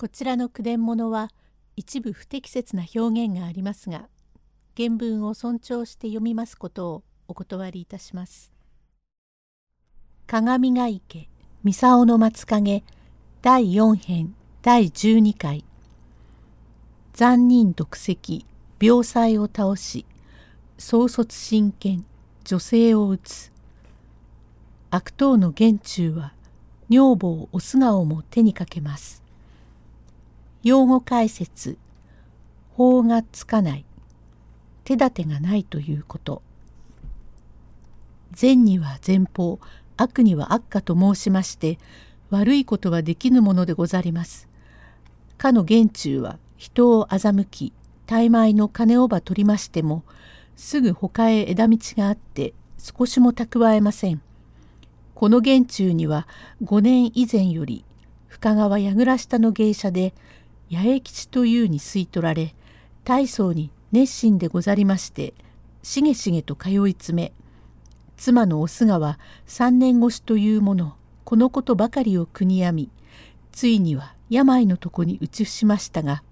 こちらの句伝物は一部不適切な表現がありますが原文を尊重して読みますことをお断りいたします。鏡ヶ池三竿の松影第4編第12回残忍独席病妻を倒し創卒真剣女性を撃つ悪党の玄中は女房お素顔も手にかけます。用語解説法がつかない手立てがないということ善には善法悪には悪かと申しまして悪いことはできぬものでござります。かの玄中は人を欺き大米の金をば取りましてもすぐ他へ枝道があって少しも蓄えません。この玄中には5年以前より深川櫓下の芸者で八重吉というに吸い取られ大層に熱心でござりましてしげしげと通い詰め妻のおすがは三年越しというものこのことばかりを国やみついには病のとこに移しましたが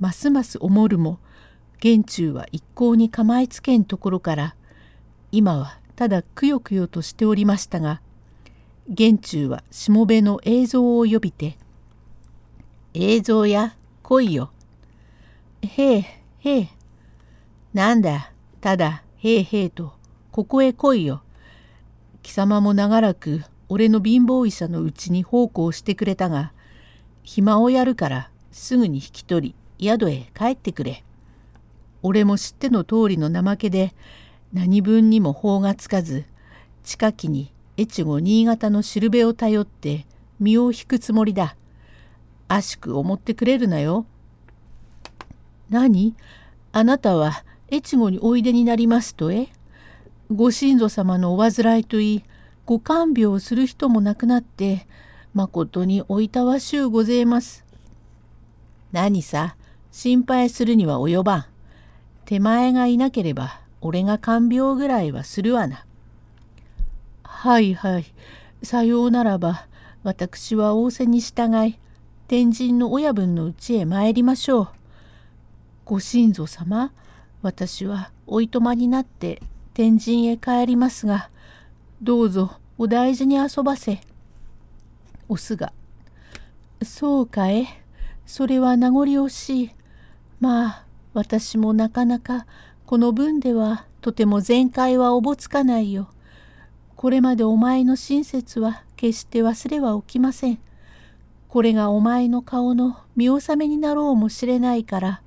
ますます思るも玄中は一向に構えつけんところから今はただくよくよとしておりましたが玄中はしもべの映像を呼びて映像や来いよ。へえへえ。なんだただへえへえとここへ来いよ。貴様も長らく俺の貧乏医者のうちに奉公してくれたが暇をやるからすぐに引き取り宿へ帰ってくれ。俺も知っての通りの怠けで何分にも法がつかず近きに越後新潟のしるべを頼って身を引くつもりだ。あしく思ってくれるなよ。何？あなたは越後においでになりますとえ？ご親祖様のお患いといいご看病をする人も亡くなってまことにおいたわしゅうごぜえます。何さ？心配するには及ばん。手前がいなければ俺が看病ぐらいはするわな。はいはいさようならば私は仰せに従い天神の親分の家へ参りましょう。ご親祖様、私はおいとまになって天神へ帰りますが、どうぞお大事に遊ばせ。オスが、そうかえ、それは名残惜しい。まあ、私もなかなかこの分ではとても全開はおぼつかないよ。これまでお前の親切は決して忘れはおきません。これがお前の顔の見納めになろうもしれないから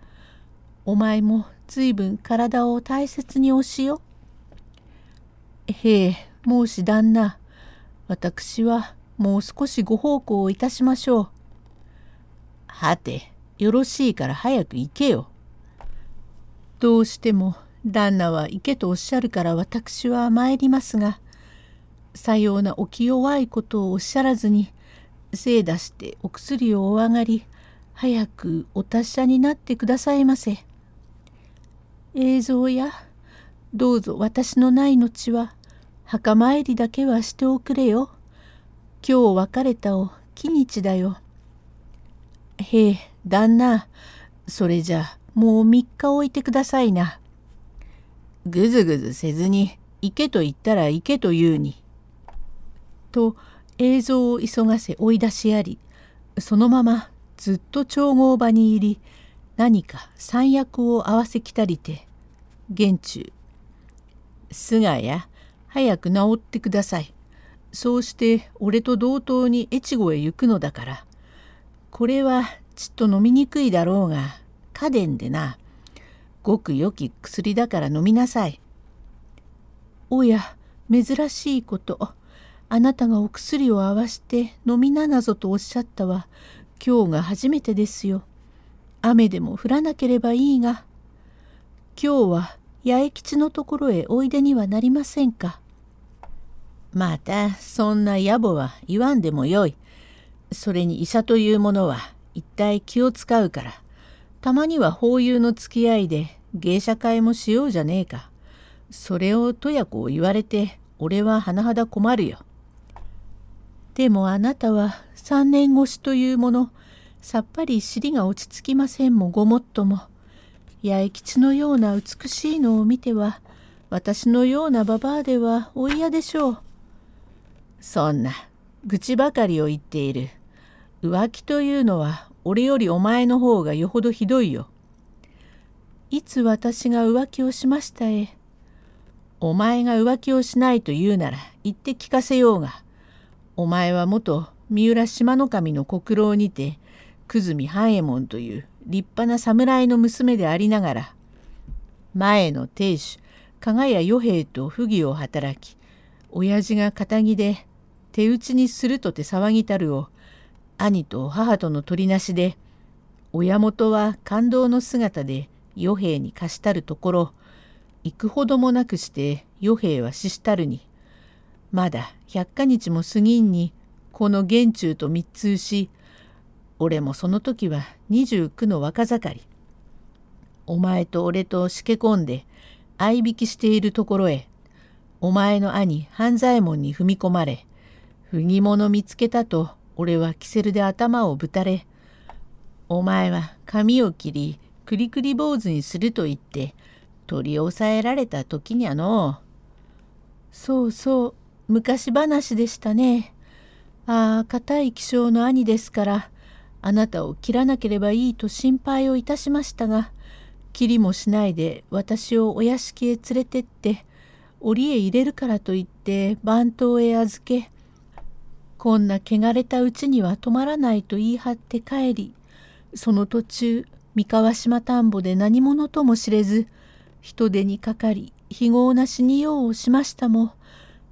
お前もずいぶん体を大切におしよ。へえ申し旦那私はもう少しご奉公をいたしましょう。はてよろしいから早く行けよ。どうしても旦那は行けとおっしゃるから私は参りますがさようなお気弱いことをおっしゃらずに精出してお薬をお上がり早くお達者になってくださいませ。映像やどうぞ私のない後は墓参りだけはしておくれよ。今日別れたお木日だよ。へえ旦那それじゃもう3日置いてくださいな。ぐずぐずせずに行けと言ったら行けと言うに。と映像を急がせ追い出しやりそのままずっと調合場に入り何か三役を合わせきたりて玄中菅谷早く治ってください。そうして俺と同等に越後へ行くのだからこれはちっと飲みにくいだろうが家電でな。ごく良き薬だから飲みなさい。おや珍しいこと。あなたがお薬を合わして飲みななぞとおっしゃったは今日が初めてですよ。雨でも降らなければいいが今日は八重吉のところへおいでにはなりませんか。またそんな野暮は言わんでもよい。それに医者というものは一体気を使うからたまには法友の付き合いで芸者会もしようじゃねえか。それをとやこを言われて俺は甚だ困るよ。でもあなたは3年越しというものさっぱり尻が落ち着きませんもごもっとも八重吉のような美しいのを見ては私のようなババアではお嫌でしょう。そんな愚痴ばかりを言っている。浮気というのは俺よりお前の方がよほどひどいよ。いつ私が浮気をしましたえ。お前が浮気をしないと言うなら言って聞かせようが。お前は元三浦島の神の国老にて久住半右衛門という立派な侍の娘でありながら前の亭主加賀谷与兵衛と不義を働き親父が堅気で手打ちにするとて騒ぎたるを兄と母との取りなしで親元は感動の姿で与兵衛に貸したるところ行くほどもなくして与兵は死したるにまだ百か日も過ぎんにこの玄中と密通し俺もその時は二十九の若盛り。お前と俺としけ込んで相引きしているところへお前の兄半左衛門に踏み込まれ不義者見つけたと俺はキセルで頭をぶたれお前は髪を切りくりくり坊主にすると言って取り押さえられた時にゃのそうそう昔話でしたね。ああ固い気性の兄ですからあなたを切らなければいいと心配をいたしましたが切りもしないで私をお屋敷へ連れてって檻へ入れるからと言って番頭へ預けこんな汚れたうちには泊まらないと言い張って帰りその途中三河島田んぼで何者とも知れず人手にかかり非業な死にようをしましたも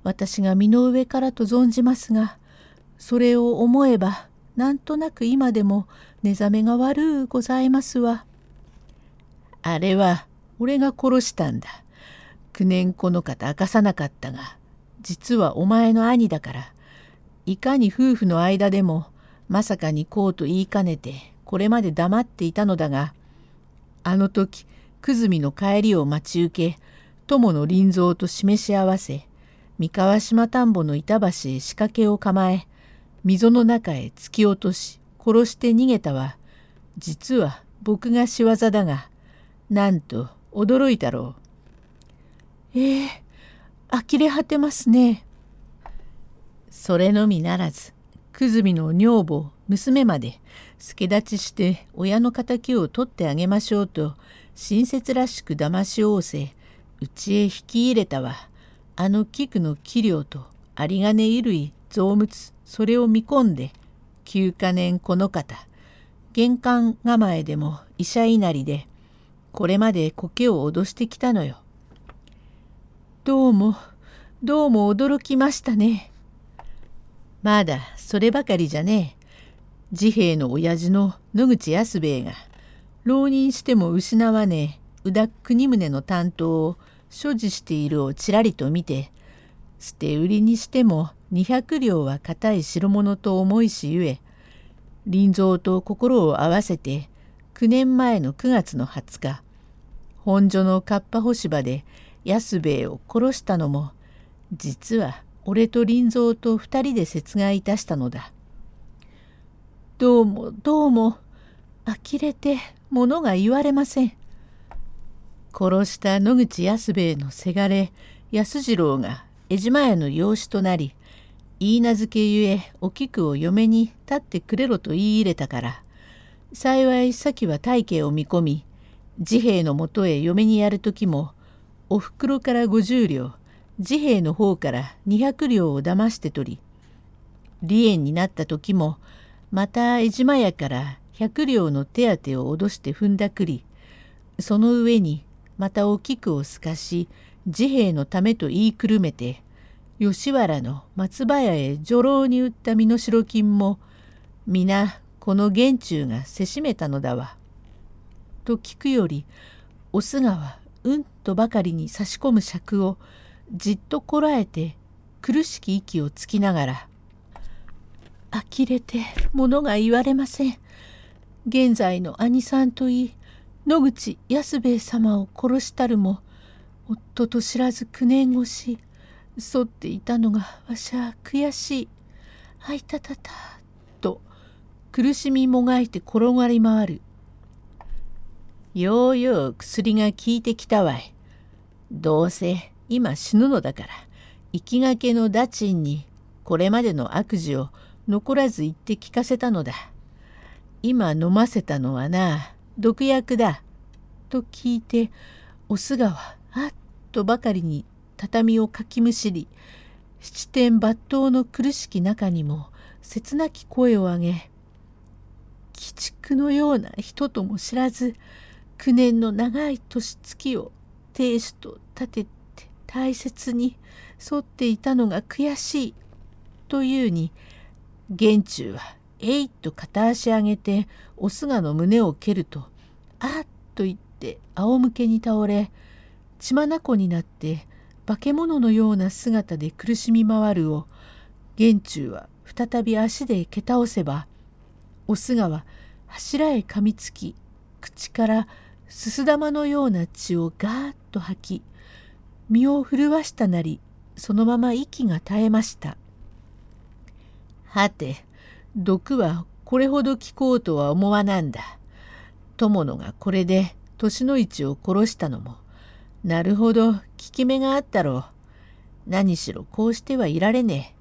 私が身の上からと存じますがそれを思えばなんとなく今でも寝覚めが悪うございますわ。あれは俺が殺したんだ。九年この方明かさなかったが実はお前の兄だからいかに夫婦の間でもまさかにこうと言いかねてこれまで黙っていたのだがあの時久住の帰りを待ち受け友の臨蔵と示し合わせ三河島田んぼの板橋へ仕掛けを構え溝の中へ突き落とし殺して逃げたは実は僕が仕業だがなんと驚いたろう。ええー、呆れ果てますね。それのみならず久住の女房娘まで助立ちして親の敵を取ってあげましょうと親切らしく騙し仰せうちへ引き入れたはあの菊の器量と有金衣類増物それを見込んで9か年この方玄関構えでも医者稲荷でこれまで苔を脅してきたのよ。どうもどうも驚きましたね。まだそればかりじゃねえ。治兵衛の親父の野口安兵衛が浪人しても失わねえ宇田国宗の担当を所持しているをちらりと見て捨て売りにしても200両は固い代物と思いしゆえ林蔵と心を合わせて9年前の9月の20日本所のかっぱ干し場で安兵衛を殺したのも実は俺と林蔵と2人で殺害いたしたのだ。どうもどうも呆れて物が言われません。殺した野口安兵衛のせがれ安次郎が江島屋の養子となり言い名付けゆえお菊を嫁に立ってくれろと言い入れたから幸い先は大家を見込み治兵衛のもとへ嫁にやる時もおふくろから50両治兵衛の方から200両を騙して取り離縁になった時もまた江島屋から100両の手当を脅して踏んだくりその上にまたお菊を透かし治兵衛のためと言いくるめて吉原の松林へ女郎に売った身代金も皆この玄中がせしめたのだわ。と聞くよりおすがはうんとばかりに差し込む尺をじっとこらえて苦しき息をつきながら「呆れて物が言われません。現在の兄さんといい野口安兵衛様を殺したるも夫と知らず9年越し沿っていたのがわしゃ悔しいあいたたた」と苦しみもがいて転がり回る。ようよう薬が効いてきたわい。どうせ今死ぬのだから生きがけのダチンにこれまでの悪事を残らず言って聞かせたのだ。今飲ませたのはな毒薬だ。と聞いておすがはあっとばかりに畳をかきむしり七点抜刀の苦しき中にも切なき声を上げ鬼畜のような人とも知らず九年の長い年月を亭主と立てて大切に沿っていたのが悔しいというに玄中はえいっと片足上げておすがの胸を蹴るとあっと言って仰向けに倒れ血眼になって化け物のような姿で苦しみ回るを玄中は再び足で蹴倒せばおすがは柱へ噛みつき口からすす玉のような血をガーッと吐き身を震わしたなりそのまま息が絶えました。はて毒はこれほど効こうとは思わなんだ。友野がこれで年の市を殺したのもなるほど効き目があったろう。何しろこうしてはいられねえ。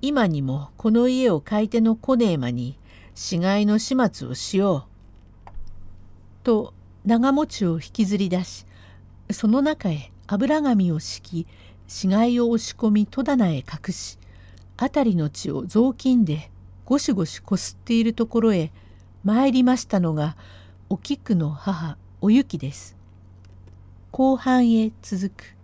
今にもこの家を買い手のコネーマに死骸の始末をしよう。と長持ちを引きずり出しその中へ油紙を敷き死骸を押し込み戸棚へ隠し辺りの血を雑巾でゴシゴシこすっているところへ参りましたのがお菊の母おゆきです。後半へ続く